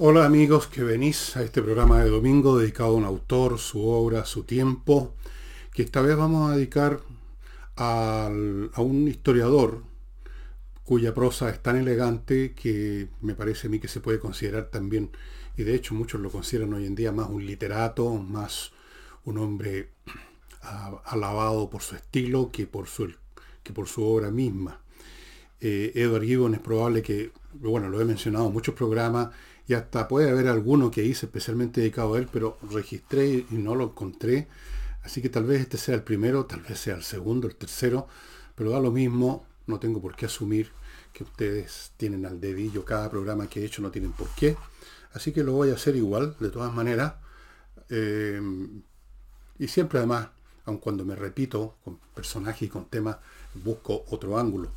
Hola amigos que venís a este programa de domingo dedicado a un autor, su obra, su tiempo, que esta vez vamos a dedicar a un historiador cuya prosa es tan elegante que me parece a mí que se puede considerar también, y de hecho muchos lo consideran hoy en día más un literato, más un hombre alabado por su estilo que por su, que por su obra misma. Eh, Edward Gibbon es probable que, bueno, lo he mencionado en muchos programas, y hasta puede haber alguno que hice especialmente dedicado a él, pero registré y no lo encontré. Así que tal vez este sea el primero, tal vez sea el segundo, el tercero, pero da lo mismo, no tengo por qué asumir que ustedes tienen al dedillo cada programa que he hecho, no tienen por qué. Así que lo voy a hacer igual, de todas maneras. Eh, y siempre además, aun cuando me repito con personajes y con temas, busco otro ángulo.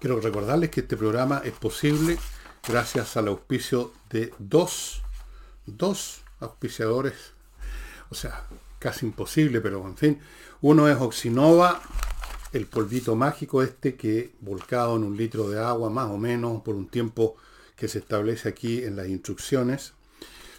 Quiero recordarles que este programa es posible gracias al auspicio de dos, dos auspiciadores, o sea, casi imposible, pero en fin, uno es Oxinova, el polvito mágico este que volcado en un litro de agua más o menos por un tiempo que se establece aquí en las instrucciones,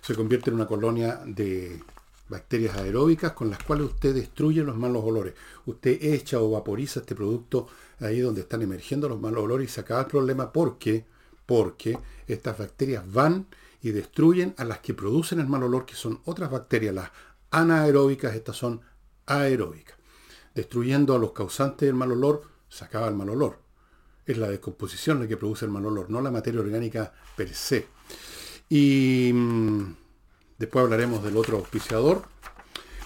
se convierte en una colonia de bacterias aeróbicas con las cuales usted destruye los malos olores. Usted echa o vaporiza este producto ahí donde están emergiendo los malos olores y se acaba el problema porque porque estas bacterias van y destruyen a las que producen el mal olor, que son otras bacterias, las anaeróbicas, estas son aeróbicas. Destruyendo a los causantes del mal olor, se acaba el mal olor. Es la descomposición la que produce el mal olor, no la materia orgánica per se. Y mm, después hablaremos del otro auspiciador.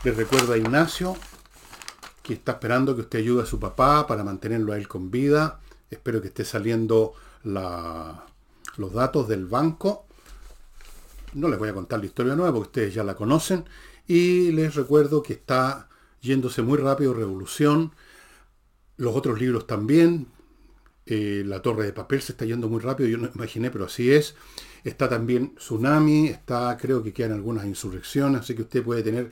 Les recuerdo a Ignacio que está esperando que usted ayude a su papá para mantenerlo a él con vida. Espero que esté saliendo los datos del banco. No les voy a contar la historia nueva porque ustedes ya la conocen. Y les recuerdo que está yéndose muy rápido Revolución. Los otros libros también. Eh, la Torre de Papel se está yendo muy rápido. Yo no imaginé, pero así es. Está también Tsunami. Está, creo que quedan algunas insurrecciones. Así que usted puede tener,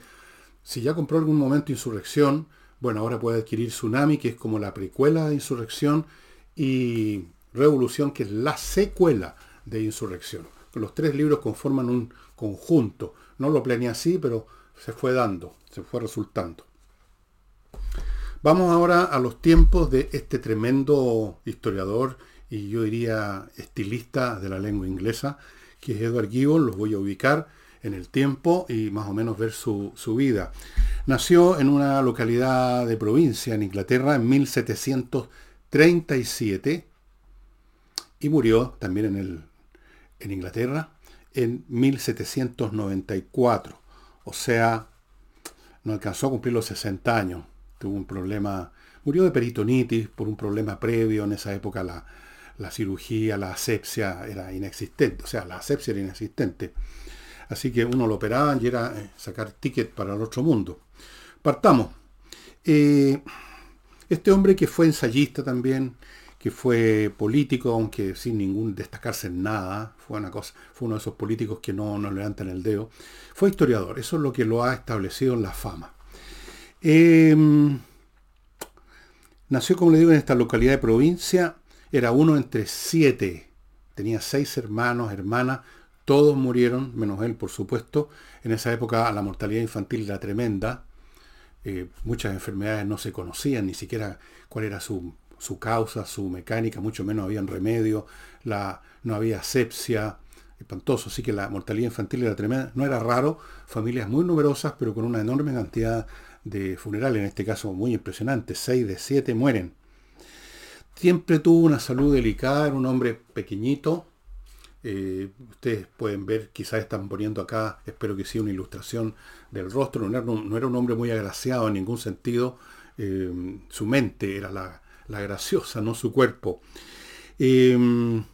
si ya compró algún momento Insurrección, bueno, ahora puede adquirir Tsunami, que es como la precuela de Insurrección. Y Revolución, que es la secuela de Insurrección. Los tres libros conforman un conjunto. No lo planeé así, pero se fue dando, se fue resultando. Vamos ahora a los tiempos de este tremendo historiador y yo diría estilista de la lengua inglesa, que es Edward Gibbon. Los voy a ubicar en el tiempo y más o menos ver su, su vida. Nació en una localidad de provincia en Inglaterra en 1737 y murió también en, el, en Inglaterra en 1794. O sea, no alcanzó a cumplir los 60 años. Tuvo un problema, murió de peritonitis por un problema previo. En esa época la, la cirugía, la asepsia era inexistente. O sea, la asepsia era inexistente. Así que uno lo operaban y era eh, sacar ticket para el otro mundo. Partamos. Eh, este hombre que fue ensayista también, que fue político, aunque sin ningún destacarse en nada, fue una cosa, fue uno de esos políticos que no, no levantan el dedo, fue historiador, eso es lo que lo ha establecido en la fama. Em, nació, como le digo, en esta localidad de provincia, era uno entre siete, tenía seis hermanos, hermanas, todos murieron, menos él, por supuesto. En esa época la mortalidad infantil era tremenda. Eh, muchas enfermedades no se conocían, ni siquiera cuál era su su causa, su mecánica, mucho menos había remedio, la, no había asepsia, espantoso, así que la mortalidad infantil era tremenda. No era raro, familias muy numerosas, pero con una enorme cantidad de funerales, en este caso muy impresionante, 6 de 7 mueren. Siempre tuvo una salud delicada, era un hombre pequeñito. Eh, ustedes pueden ver, quizás están poniendo acá, espero que sea una ilustración del rostro. No era, no era un hombre muy agraciado en ningún sentido. Eh, su mente era la, la graciosa, no su cuerpo. Em,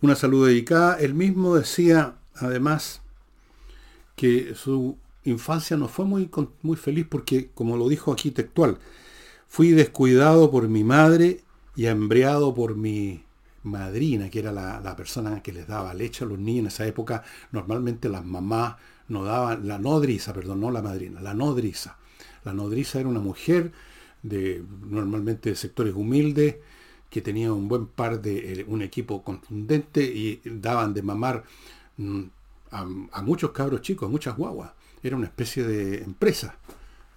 una salud dedicada. Él mismo decía, además, que su infancia no fue muy, muy feliz porque, como lo dijo aquí textual, fui descuidado por mi madre y embriado por mi madrina, que era la, la, persona que les daba leche a los niños en esa época. Normalmente las mamás no daban, la nodriza, perdón, no la madrina, la nodriza. La nodriza era una mujer de normalmente sectores humildes, que tenía un buen par de eh, un equipo contundente y daban de mamar mm, a, muchos cabros chicos, muchas guaguas. Era una especie de empresa,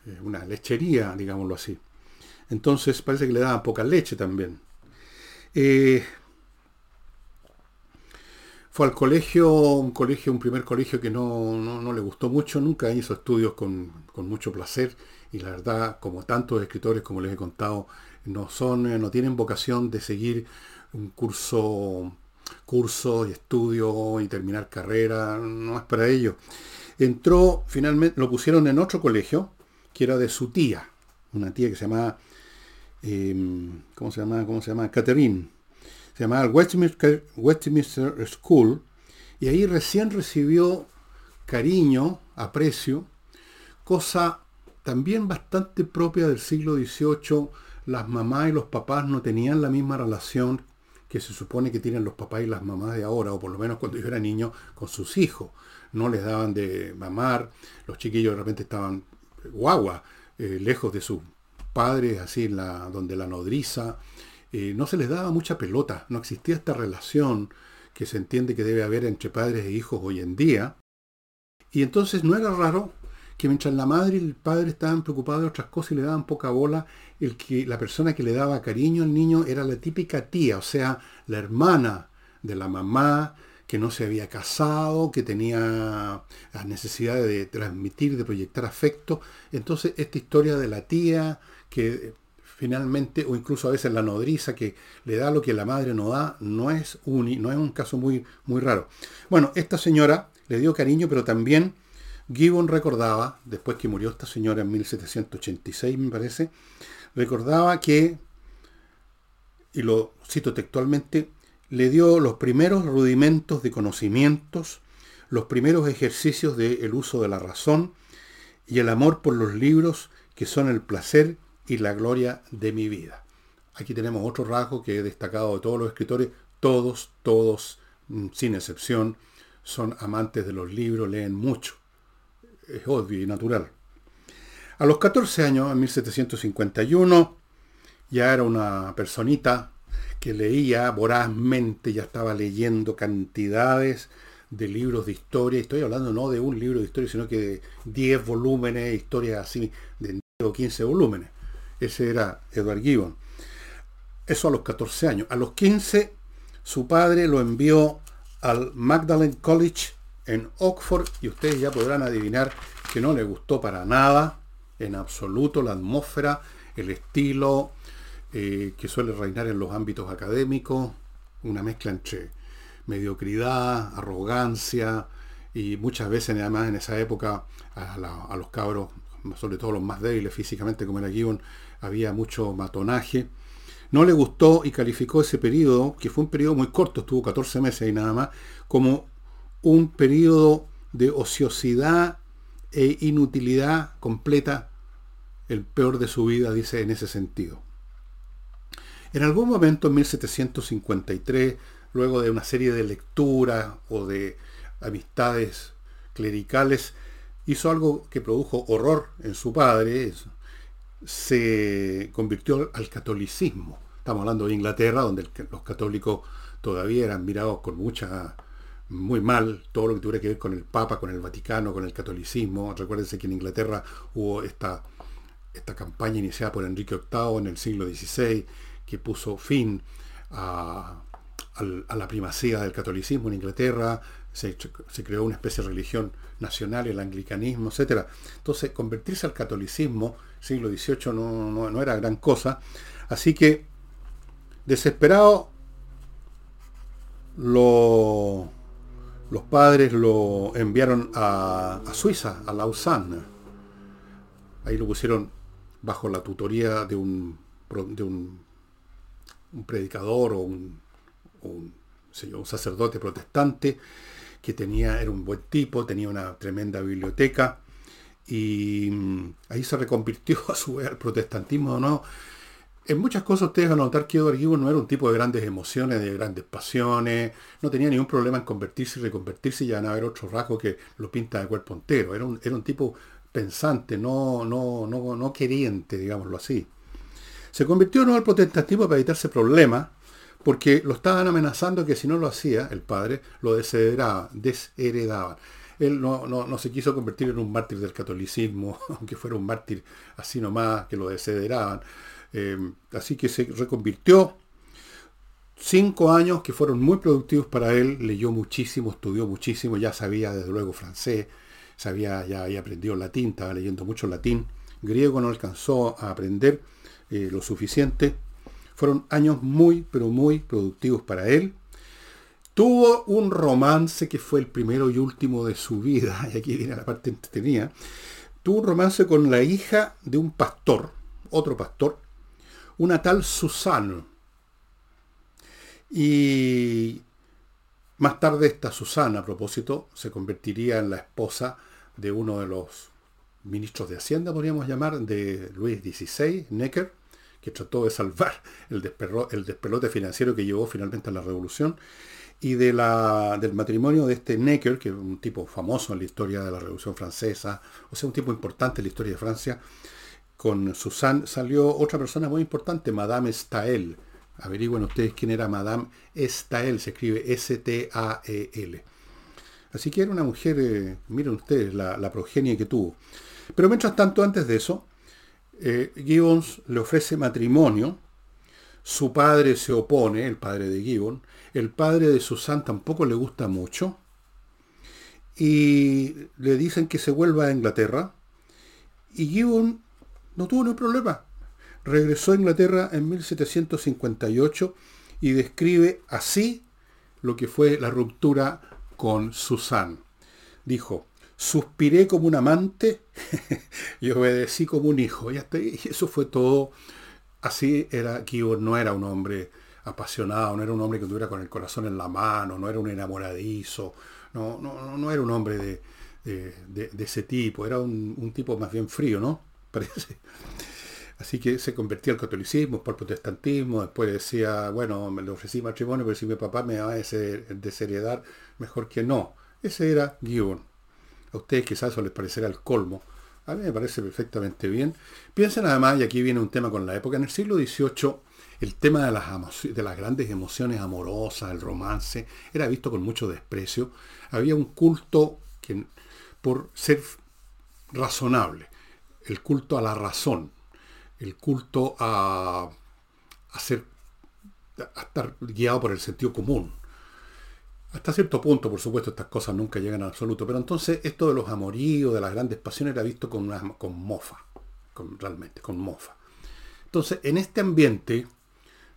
eh, una lechería, digámoslo así. Entonces parece que le daban poca leche también. Eh, fue al colegio, un colegio, un primer colegio que no, le gustó mucho, nunca hizo estudios con, mucho placer y la verdad, como tantos escritores, como les he contado, no son, eh, no tienen vocación de seguir un curso, curso y estudio y terminar carrera, no es para ello. Entró, finalmente, lo pusieron en otro colegio, que era de su tía, una tía que se llamaba, em, ¿cómo se llama? ¿Cómo se llama? Catherine se llamaba Westminster, School, y ahí recién recibió cariño, aprecio, cosa también bastante propia del siglo XVIII. Las mamás y los papás no tenían la misma relación que se supone que tienen los papás y las mamás de ahora, o por lo menos cuando yo era niño, con sus hijos. No les daban de mamar, los chiquillos de repente estaban guagua, eh, lejos de sus padres, así la, donde la nodriza, eh, no se les daba mucha pelota, no existía esta relación que se entiende que debe haber entre padres e hijos hoy en día. Y entonces no era raro que mientras la madre y el padre estaban preocupados de otras cosas y le daban poca bola, el que, la persona que le daba cariño al niño era la típica tía, o sea, la hermana de la mamá, que no se había casado, que tenía la necesidad de transmitir, de proyectar afecto. Entonces, esta historia de la tía, que finalmente, o incluso a veces la nodriza que le da lo que la madre no da, no es, un, no es un caso muy, muy raro. Bueno, esta señora le dio cariño, pero también Gibbon recordaba, después que murió esta señora en 1786, me parece, recordaba que, y lo cito textualmente, le dio los primeros rudimentos de conocimientos, los primeros ejercicios del uso de la razón y el amor por los libros que son el placer y la gloria de mi vida. Aquí tenemos otro rasgo que he destacado de todos los escritores. Todos, todos, mm, sin excepción, son amantes de los libros, leen mucho. Es obvio y natural. A los 14 años, en 1751, ya era una personita que leía vorazmente, ya estaba leyendo cantidades de libros de historia. Estoy hablando no de un libro de historia, sino que de 10 volúmenes, historias así, de 10 o 15 volúmenes. Ese era Edward Gibbon. Eso a los 14 años. A los 15, su padre lo envió al Magdalen College en Oxford y ustedes ya podrán adivinar que no le gustó para nada, en absoluto, la atmósfera, el estilo eh, que suele reinar en los ámbitos académicos, una mezcla entre mediocridad, arrogancia y muchas veces además en esa época a, a los cabros, sobre todo los más débiles físicamente como era Gibbon, había mucho matonaje. No le gustó y calificó ese periodo, que fue un periodo muy corto, estuvo 14 meses y nada más, como un periodo de ociosidad e inutilidad completa, el peor de su vida, dice en ese sentido. En algún momento, en 1753, luego de una serie de lecturas o de amistades clericales, hizo algo que produjo horror en su padre, se convirtió al catolicismo. Estamos hablando de Inglaterra, donde los católicos todavía eran mirados con mucha, muy mal, todo lo que tuviera que ver con el Papa, con el Vaticano, con el catolicismo. Recuérdense que en Inglaterra hubo esta, esta campaña iniciada por Enrique VIII en el siglo XVI, que puso fin a, la primacía del catolicismo en Inglaterra, se, creó una especie de religión nacional, el anglicanismo, etc. Entonces, convertirse al catolicismo siglo XVIII no, era gran cosa. Así que, desesperado, los padres lo enviaron a, Suiza, a Lausanne. Ahí lo pusieron bajo la tutoría de un, predicador o un sacerdote protestante que tenía, era un buen tipo, tenía una tremenda biblioteca y mm, ahí se reconvirtió a su vez al protestantismo, ¿no? En muchas cosas ustedes van a notar que Edward Gibbon no era un tipo de grandes emociones, de grandes pasiones, no tenía ningún problema en convertirse y reconvertirse y ya van a ver otro rasgo que lo pinta de cuerpo entero. Era un, era un tipo pensante, no, no, no, no queriente, digámoslo así. Se convirtió no al protestantismo para evitarse problemas, porque lo estaban amenazando que si no lo hacía, el padre, lo desheredaban. Él no, se quiso convertir en un mártir del catolicismo, aunque fuera un mártir así nomás, que lo desheredaban. Eh, así que se reconvirtió. Cinco años que fueron muy productivos para él, leyó muchísimo, estudió muchísimo, ya sabía desde luego francés, sabía, ya había aprendido latín, estaba leyendo mucho latín, griego no alcanzó a aprender eh, lo suficiente. Fueron años muy, pero muy productivos para él. Tuvo un romance que fue el primero y último de su vida, y aquí viene la parte entretenida. Tuvo un romance con la hija de un pastor, otro pastor, una tal Susana. Y más tarde esta Susana, a propósito, se convertiría en la esposa de uno de los ministros de Hacienda, podríamos llamar, de Luis XVI, Necker, que trató de salvar el, el despelote financiero que llevó finalmente a la revolución, y de la, del matrimonio de este Necker, que es un tipo famoso en la historia de la Revolución Francesa, o sea, un tipo importante en la historia de Francia, con Suzanne salió otra persona muy importante, Madame Stael. Averigüen ustedes quién era Madame Stael, se escribe S-T-A-E-L. Así que era una mujer, eh, miren ustedes, la, progenie que tuvo. Pero mientras tanto, antes de eso, eh, Gibbons le ofrece matrimonio. Su padre se opone, el padre de Gibbon. El padre de Susan tampoco le gusta mucho. Y le dicen que se vuelva a Inglaterra. Y Gibbon no tuvo ningún problema. Regresó a Inglaterra en 1758 y describe así lo que fue la ruptura con Susan. Dijo, suspiré como un amante y obedecí como un hijo. Y, eso fue todo. Así era Kibor, no era un hombre apasionado, no era un hombre que tuviera con el corazón en la mano, no era un enamoradizo, no, no, no era un hombre de, de, ese tipo, era un, tipo más bien frío, ¿no? Así que se convertía al catolicismo, por protestantismo, después decía, bueno, me le ofrecí matrimonio, pero si mi papá me va a desheredar, mejor que no. Ese era Gibbon. A ustedes quizás eso les parecerá el colmo. A mí me parece perfectamente bien. Piensen además, y aquí viene un tema con la época, en el siglo XVIII el tema de las, de las grandes emociones amorosas, el romance, era visto con mucho desprecio. Había un culto que, por ser razonable, el culto a la razón, el culto a, estar guiado por el sentido común. Hasta cierto punto, por supuesto, estas cosas nunca llegan al absoluto, pero entonces esto de los amoríos, de las grandes pasiones, era visto con, una, con mofa, con, realmente, con mofa. Entonces, en este ambiente,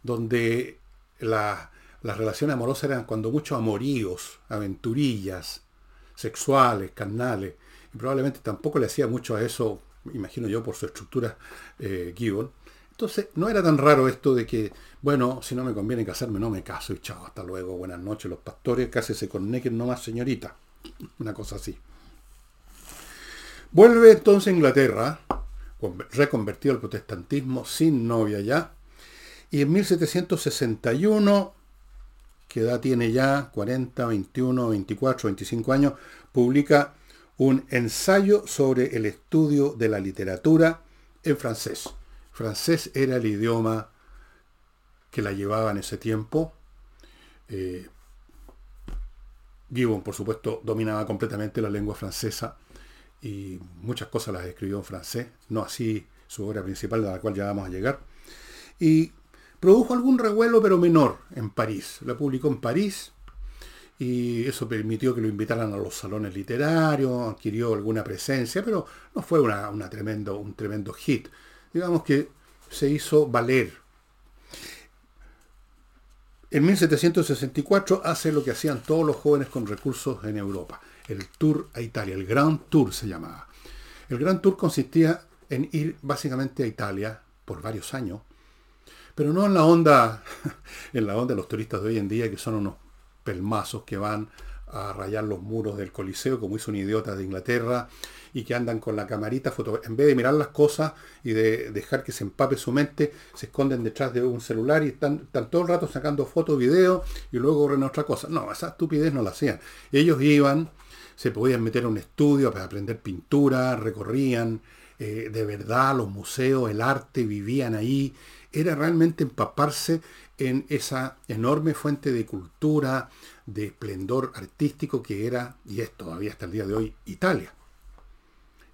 donde las relaciones amorosas eran cuando muchos amoríos, aventurillas, sexuales, carnales, y probablemente tampoco le hacía mucho a eso, imagino yo, por su estructura eh, Gibbon, entonces, no era tan raro esto de que, bueno, si no me conviene casarme, no me caso y chao, hasta luego, buenas noches, los pastores, cásese con Necker, no más señorita. Una cosa así. Vuelve entonces a Inglaterra, reconvertido al protestantismo, sin novia ya, y en 1761, que edad tiene ya, 40, 21, 24, 25 años, publica un ensayo sobre el estudio de la literatura en francés francés era el idioma que la llevaba en ese tiempo. Eh, Gibbon, por supuesto, dominaba completamente la lengua francesa y muchas cosas las escribió en francés, no así su obra principal, a la cual ya vamos a llegar. Y produjo algún revuelo, pero menor, en París. La publicó en París y eso permitió que lo invitaran a los salones literarios, adquirió alguna presencia, pero no fue una, tremendo, un tremendo hit digamos que se hizo valer. En 1764 hace lo que hacían todos los jóvenes con recursos en Europa, el Tour a Italia, el Grand Tour se llamaba. El Grand Tour consistía en ir básicamente a Italia por varios años, pero no en la onda, en la onda de los turistas de hoy en día, que son unos pelmazos que van a rayar los muros del Coliseo, como hizo un idiota de Inglaterra, y que andan con la camarita, foto en vez de mirar las cosas y de dejar que se empape su mente, se esconden detrás de un celular y están, todo el rato sacando fotos, videos y luego corren otra cosa. No, esa estupidez no la hacían. Ellos iban, se podían meter a un estudio para aprender pintura, recorrían eh, de verdad los museos, el arte, vivían ahí, era realmente empaparse en esa enorme fuente de cultura, de esplendor artístico que era, y es todavía hasta el día de hoy, Italia.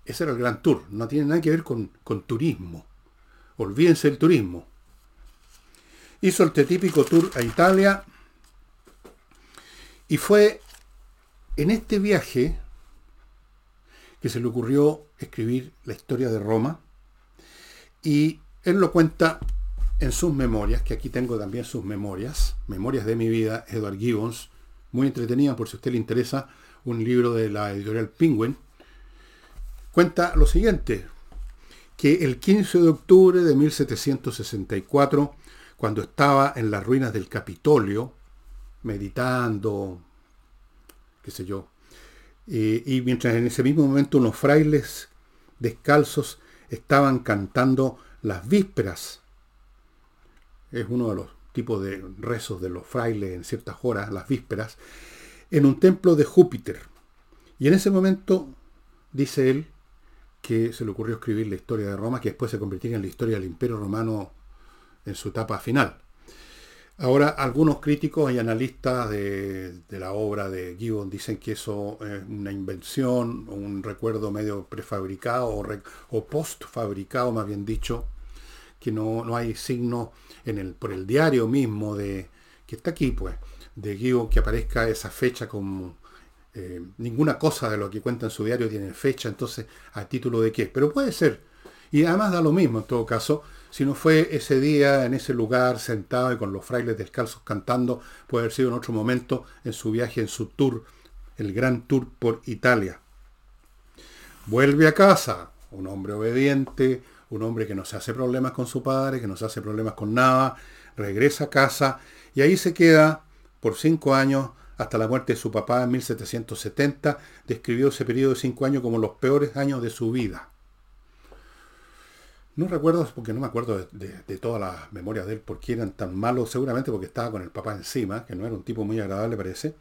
Ese era el gran tour, no tiene nada que ver con, con turismo. Olvídense del turismo. Hizo el típico tour a Italia y fue en este viaje que se le ocurrió escribir la historia de Roma y él lo cuenta en sus memorias, que aquí tengo también sus memorias, Memorias de mi vida, Edward Gibbons, muy entretenida por si a usted le interesa, un libro de la editorial Penguin, cuenta lo siguiente, que el 15 de octubre de 1764, cuando estaba en las ruinas del Capitolio, meditando, qué sé yo, y mientras en ese mismo momento unos frailes descalzos estaban cantando las vísperas es uno de los tipos de rezos de los frailes en ciertas horas, las vísperas, en un templo de Júpiter. Y en ese momento, dice él, que se le ocurrió escribir la historia de Roma, que después se convertiría en la historia del Imperio Romano en su etapa final. Ahora, algunos críticos y analistas de, la obra de Gibbon dicen que eso es una invención, un recuerdo medio prefabricado o, o postfabricado, más bien dicho, que no, no hay signo en el, por el diario mismo de que está aquí, pues, de Guido que aparezca esa fecha como eh, ninguna cosa de lo que cuenta en su diario tiene fecha, entonces, ¿a título de qué? Pero puede ser. Y además da lo mismo en todo caso, si no fue ese día, en ese lugar, sentado y con los frailes descalzos cantando, puede haber sido en otro momento en su viaje, en su tour, el gran tour por Italia. Vuelve a casa, un hombre obediente, un hombre que no se hace problemas con su padre, que no se hace problemas con nada, regresa a casa y ahí se queda por cinco años hasta la muerte de su papá en 1770. Describió ese periodo de cinco años como los peores años de su vida. No recuerdo, porque no me acuerdo de, todas las memorias de él, por qué eran tan malos, seguramente porque estaba con el papá encima, que no era un tipo muy agradable, parece.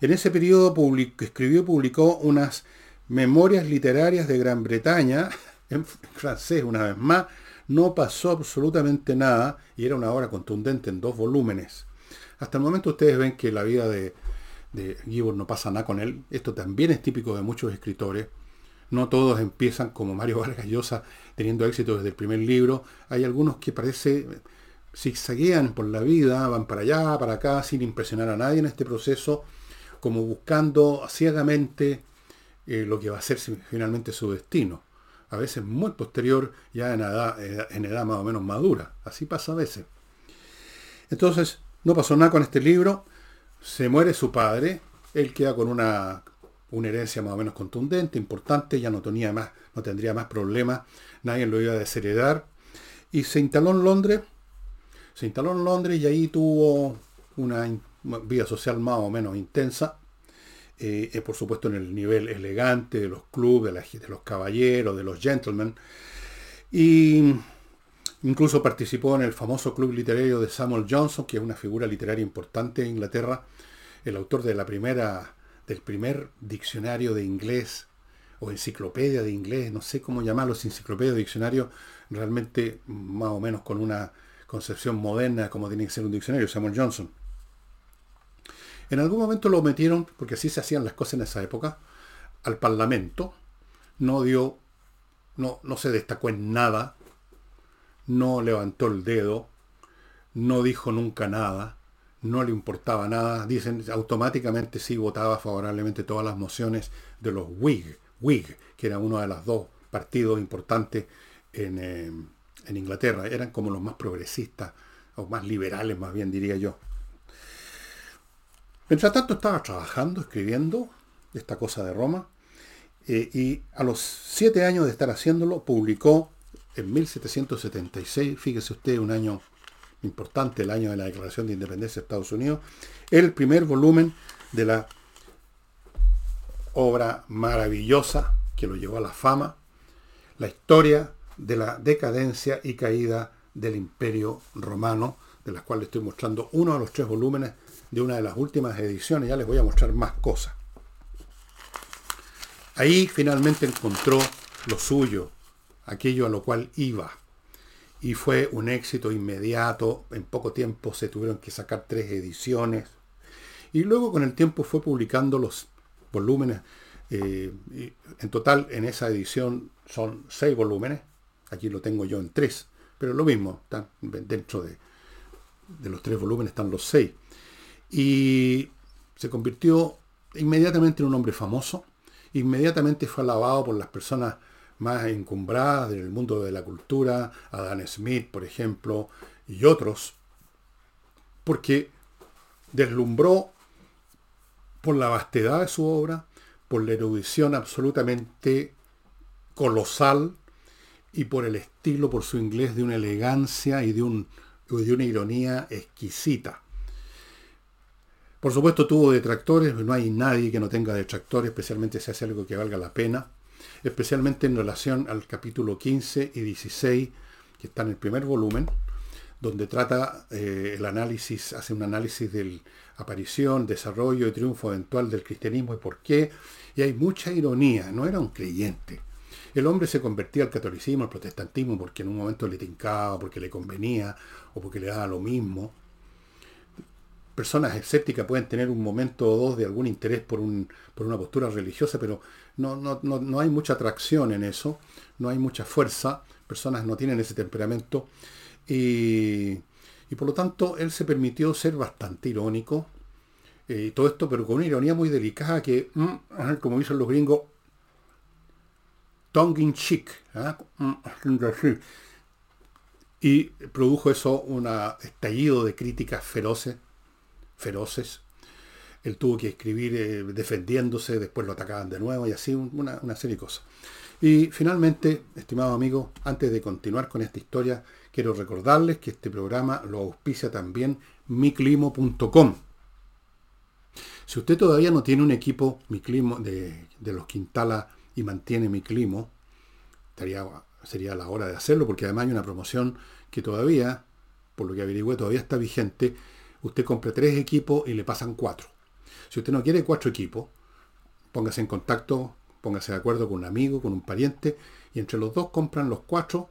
En ese periodo escribió y publicó unas memorias literarias de Gran Bretaña, en francés una vez más, no pasó absolutamente nada y era una obra contundente en dos volúmenes. Hasta el momento ustedes ven que la vida de, de Gibbon no pasa nada con él. Esto también es típico de muchos escritores. No todos empiezan como Mario Vargas Llosa teniendo éxito desde el primer libro. Hay algunos que parece zigzaguean por la vida, van para allá, para acá, sin impresionar a nadie en este proceso, como buscando ciegamente eh, lo que va a ser finalmente su destino a veces muy posterior, ya en edad, en edad más o menos madura. Así pasa a veces. Entonces, no pasó nada con este libro, se muere su padre, él queda con una, una herencia más o menos contundente, importante, ya no tenía más, no tendría más problemas, nadie lo iba a desheredar, y se instaló en Londres, se instaló en Londres y ahí tuvo una vida social más o menos intensa, eh, eh, por supuesto en el nivel elegante de los clubes, de, los caballeros, de los gentlemen. Y incluso participó en el famoso club literario de Samuel Johnson, que es una figura literaria importante en Inglaterra, el autor de la primera, del primer diccionario de inglés o enciclopedia de inglés, no sé cómo llamarlo, enciclopedia o diccionario, realmente más o menos con una concepción moderna como tiene que ser un diccionario, Samuel Johnson. En algún momento lo metieron, porque así se hacían las cosas en esa época, al Parlamento. No dio, no, no se destacó en nada, no levantó el dedo, no dijo nunca nada, no le importaba nada. Dicen, automáticamente sí votaba favorablemente todas las mociones de los Whig, Whig que era uno de los dos partidos importantes en, eh, en Inglaterra. Eran como los más progresistas, o más liberales más bien diría yo. Mientras tanto estaba trabajando, escribiendo esta cosa de Roma, eh, y a los siete años de estar haciéndolo, publicó en 1776, fíjese usted, un año importante, el año de la Declaración de Independencia de Estados Unidos, el primer volumen de la obra maravillosa que lo llevó a la fama, la historia de la decadencia y caída del imperio romano, de la cual le estoy mostrando uno de los tres volúmenes de una de las últimas ediciones, ya les voy a mostrar más cosas. Ahí finalmente encontró lo suyo, aquello a lo cual iba. y fue un éxito inmediato. En poco tiempo se tuvieron que sacar tres ediciones. Y luego con el tiempo fue publicando los volúmenes. Eh, en total en esa edición son seis volúmenes. Aquí lo tengo yo en tres. Pero lo mismo, están dentro de, de los tres volúmenes están los seis. Y se convirtió inmediatamente en un hombre famoso. Inmediatamente fue alabado por las personas más encumbradas del mundo de la cultura, Adam Smith, por ejemplo, y otros, porque deslumbró por la vastedad de su obra, por la erudición absolutamente colosal y por el estilo, por su inglés de una elegancia y de, un, de una ironía exquisita. Por supuesto tuvo detractores, no hay nadie que no tenga detractores, especialmente si hace algo que valga la pena, especialmente en relación al capítulo 15 y 16, que está en el primer volumen, donde trata eh, el análisis, hace un análisis de aparición, desarrollo y triunfo eventual del cristianismo y por qué. Y hay mucha ironía, no era un creyente. El hombre se convertía al catolicismo, al protestantismo, porque en un momento le tincaba, porque le convenía o porque le daba lo mismo personas escépticas pueden tener un momento o dos de algún interés por, una postura religiosa, pero no, no, hay mucha atracción en eso, no hay mucha fuerza, personas no tienen ese temperamento y, por lo tanto él se permitió ser bastante irónico eh, y todo esto, pero con una ironía muy delicada que, mm, como dicen los gringos, tongue in cheek. ¿ah? Mm, y produjo eso un estallido de críticas feroces feroces. Él tuvo que escribir eh, defendiéndose, después lo atacaban de nuevo y así una, serie de cosas. Y finalmente, estimado amigo, antes de continuar con esta historia, quiero recordarles que este programa lo auspicia también miclimo.com. Si usted todavía no tiene un equipo Miclimo de, de los Quintala y mantiene Miclimo, estaría, sería la hora de hacerlo, porque además hay una promoción que todavía, por lo que averigüé, todavía está vigente, usted compra tres equipos y le pasan cuatro. Si usted no quiere cuatro equipos, póngase en contacto, póngase de acuerdo con un amigo, con un pariente, y entre los dos compran los cuatro,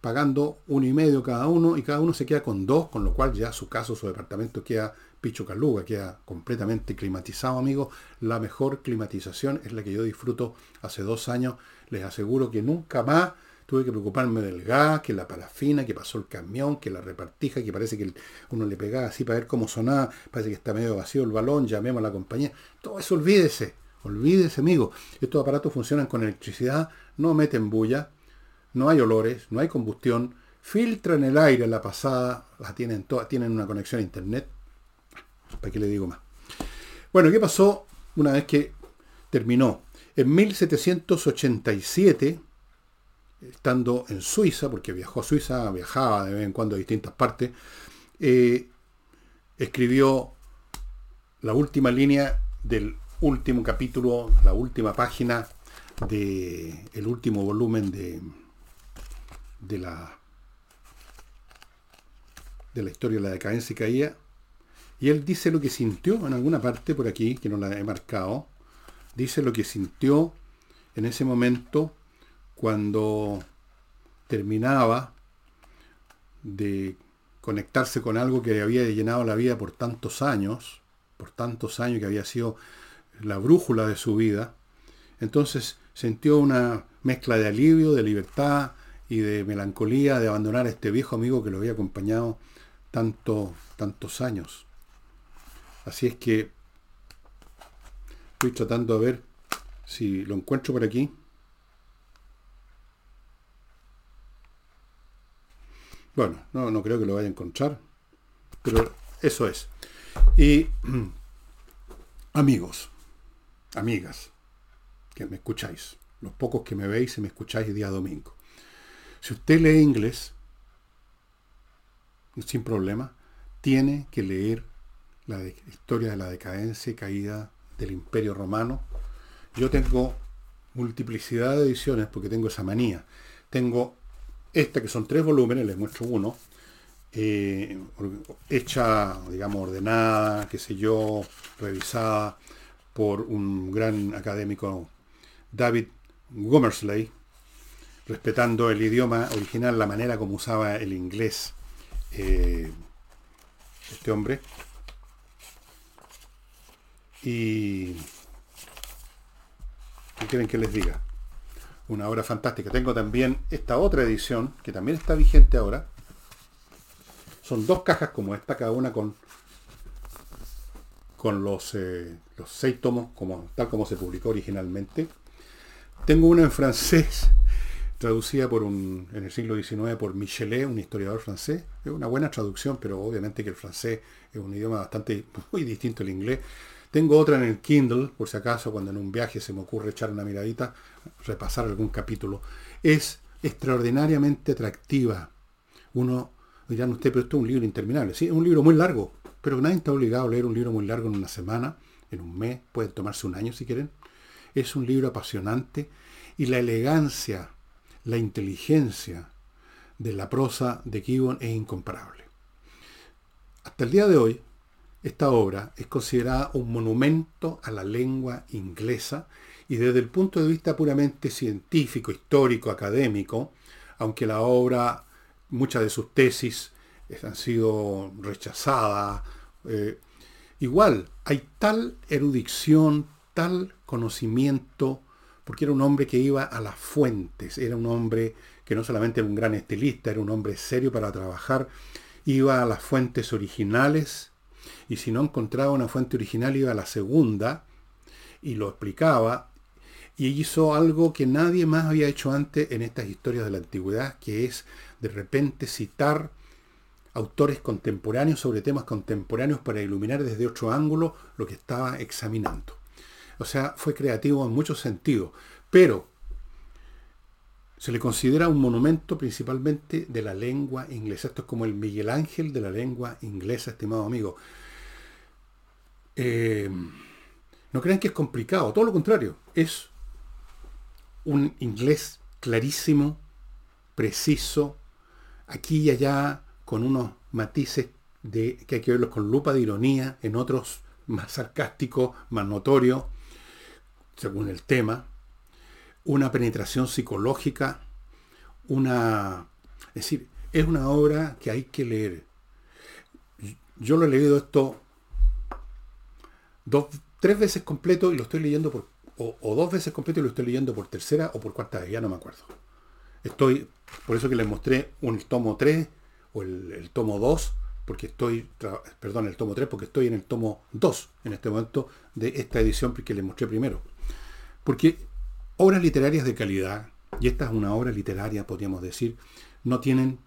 pagando uno y medio cada uno, y cada uno se queda con dos, con lo cual ya su caso, su departamento queda picho caluga, queda completamente climatizado, amigo. La mejor climatización es la que yo disfruto hace dos años. Les aseguro que nunca más tuve que preocuparme del gas, que la parafina, que pasó el camión, que la repartija, que parece que uno le pegaba así para ver cómo sonaba, parece que está medio vacío el balón, llamemos a la compañía. Todo eso olvídese, olvídese, amigo. Estos aparatos funcionan con electricidad, no meten bulla, no hay olores, no hay combustión, filtran el aire en la pasada, la tienen todas, tienen una conexión a internet. ¿Para qué le digo más? Bueno, ¿qué pasó una vez que terminó? En 1787, estando en Suiza, porque viajó a Suiza, viajaba de vez en cuando a distintas partes, eh, escribió la última línea del último capítulo, la última página del el último volumen de, de la de la historia de la decadencia y caída. Y él dice lo que sintió en alguna parte por aquí, que no la he marcado. Dice lo que sintió en ese momento cuando terminaba de conectarse con algo que le había llenado la vida por tantos años, por tantos años que había sido la brújula de su vida, entonces sintió una mezcla de alivio, de libertad y de melancolía de abandonar a este viejo amigo que lo había acompañado tanto, tantos años. Así es que estoy tratando de ver si lo encuentro por aquí. Bueno, no, no creo que lo vaya a encontrar, pero eso es. Y amigos, amigas, que me escucháis, los pocos que me veis y me escucháis día domingo. Si usted lee inglés, sin problema, tiene que leer la historia de la decadencia y caída del imperio romano. Yo tengo multiplicidad de ediciones porque tengo esa manía. Tengo esta, que son tres volúmenes, les muestro uno, eh, hecha, digamos, ordenada, qué sé yo, revisada por un gran académico, David Gomersley. respetando el idioma original, la manera como usaba el inglés eh, este hombre. Y... ¿Qué quieren que les diga? Una obra fantástica. Tengo también esta otra edición, que también está vigente ahora. Son dos cajas como esta, cada una con, con los, eh, los seis tomos, como, tal como se publicó originalmente. Tengo una en francés, traducida por un, en el siglo XIX por Michelet, un historiador francés. Es una buena traducción, pero obviamente que el francés es un idioma bastante muy distinto al inglés. Tengo otra en el Kindle, por si acaso cuando en un viaje se me ocurre echar una miradita, repasar algún capítulo. Es extraordinariamente atractiva. Uno dirán usted, pero esto es un libro interminable. Sí, es un libro muy largo, pero nadie está obligado a leer un libro muy largo en una semana, en un mes, puede tomarse un año si quieren. Es un libro apasionante y la elegancia, la inteligencia de la prosa de Gibbon es incomparable. Hasta el día de hoy, esta obra es considerada un monumento a la lengua inglesa y desde el punto de vista puramente científico, histórico, académico, aunque la obra, muchas de sus tesis han sido rechazadas, eh, igual hay tal erudición, tal conocimiento, porque era un hombre que iba a las fuentes, era un hombre que no solamente era un gran estilista, era un hombre serio para trabajar, iba a las fuentes originales, y si no encontraba una fuente original iba a la segunda y lo explicaba y hizo algo que nadie más había hecho antes en estas historias de la antigüedad, que es de repente citar autores contemporáneos sobre temas contemporáneos para iluminar desde otro ángulo lo que estaba examinando. O sea, fue creativo en muchos sentidos, pero se le considera un monumento principalmente de la lengua inglesa. Esto es como el Miguel Ángel de la lengua inglesa, estimado amigo. Eh, no crean que es complicado, todo lo contrario, es un inglés clarísimo, preciso, aquí y allá, con unos matices de, que hay que verlos con lupa de ironía, en otros más sarcásticos, más notorios, según el tema, una penetración psicológica, una... Es decir, es una obra que hay que leer. Yo lo he leído esto dos, tres veces completo y lo estoy leyendo por, o, dos veces completo y lo estoy leyendo por tercera o por cuarta vez, ya no me acuerdo. Estoy, por eso que les mostré un tomo 3 o el, tomo 2, porque estoy, perdón, el tomo 3, porque estoy en el tomo 2 en este momento de esta edición que les mostré primero. Porque obras literarias de calidad, y esta es una obra literaria, podríamos decir, no tienen,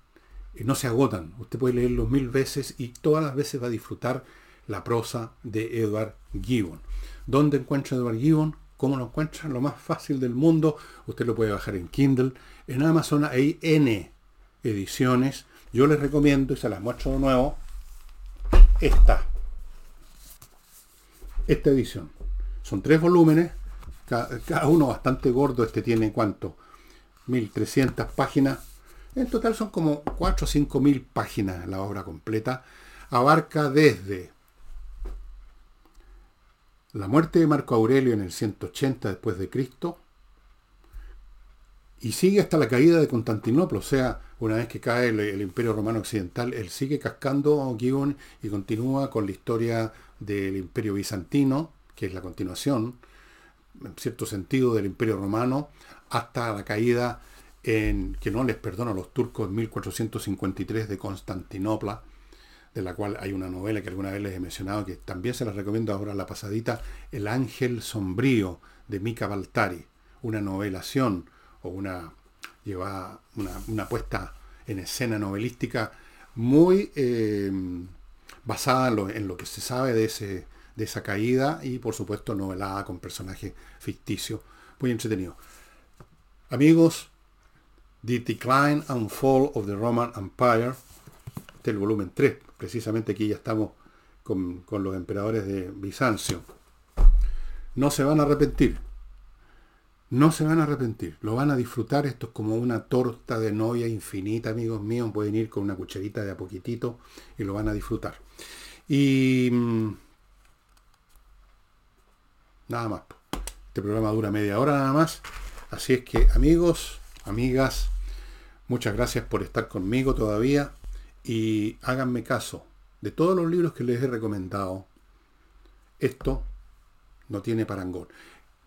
no se agotan. Usted puede leerlos mil veces y todas las veces va a disfrutar la prosa de Edward Gibbon. ¿Dónde encuentra Edward Gibbon? ¿Cómo lo encuentra? Lo más fácil del mundo. Usted lo puede bajar en Kindle. En Amazon hay N ediciones. Yo les recomiendo, y se las muestro de nuevo, esta. Esta edición. Son tres volúmenes, cada, uno bastante gordo. Este tiene cuánto? 1300 páginas. En total son como 4 o 5 mil páginas la obra completa. Abarca desde la muerte de Marco Aurelio en el 180 después de Cristo y sigue hasta la caída de Constantinopla, o sea, una vez que cae el, Imperio Romano Occidental, él sigue cascando Gibbon y continúa con la historia del Imperio Bizantino, que es la continuación, en cierto sentido, del Imperio Romano, hasta la caída en, que no les perdona a los turcos en 1453 de Constantinopla, de la cual hay una novela que alguna vez les he mencionado, que también se la recomiendo ahora la pasadita, El Ángel Sombrío, de Mika Baltari, una novelación o una, lleva una, puesta en escena novelística muy eh, basada en lo, que se sabe de, ese, de esa caída y por supuesto novelada con personajes ficticios, muy entretenido. Amigos, The Decline and Fall of the Roman Empire, este es el volumen 3, precisamente aquí ya estamos con, los emperadores de Bizancio, no se van a arrepentir. No se van a arrepentir, lo van a disfrutar. Esto es como una torta de novia infinita, amigos míos. Pueden ir con una cucharita de a poquitito y lo van a disfrutar. Y mm, nada más. Este programa dura media hora nada más. Así es que, amigos, amigas, muchas gracias por estar conmigo todavía y háganme caso. De todos los libros que les he recomendado, esto no tiene parangón.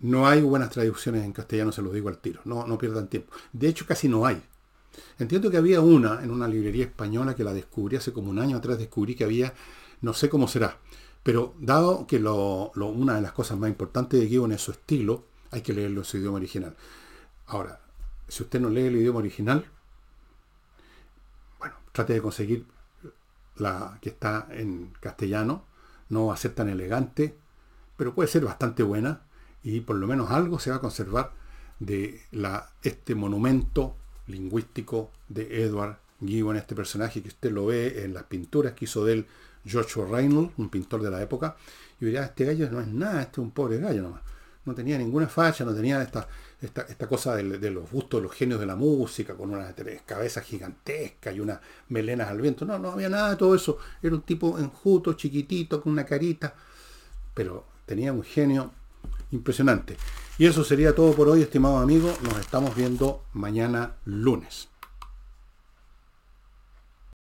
No hay buenas traducciones en castellano, se los digo al tiro. No, no pierdan tiempo. De hecho, casi no hay. Entiendo que había una en una librería española que la descubrí hace como un año atrás, descubrí que había, no sé cómo será, pero dado que una de las cosas más importantes de Gibbon es su estilo, hay que leerlo en su idioma original. Ahora, si usted no lee el idioma original, bueno, trate de conseguir la que está en castellano, no va a ser tan elegante, pero puede ser bastante buena y por lo menos algo se va a conservar de la, este monumento lingüístico de Edward Gibbon, este personaje que usted lo ve en las pinturas que hizo de él Joshua Reynolds, un pintor de la época, y diría, este gallo no es nada, este es un pobre gallo nomás. No tenía ninguna falla, no tenía esta, esta, cosa de, los gustos los genios de la música, con una cabeza gigantesca y unas melenas al viento. No, no había nada de todo eso. Era un tipo enjuto, chiquitito, con una carita, pero tenía un genio impresionante. Y eso sería todo por hoy, estimado amigo. Nos estamos viendo mañana lunes.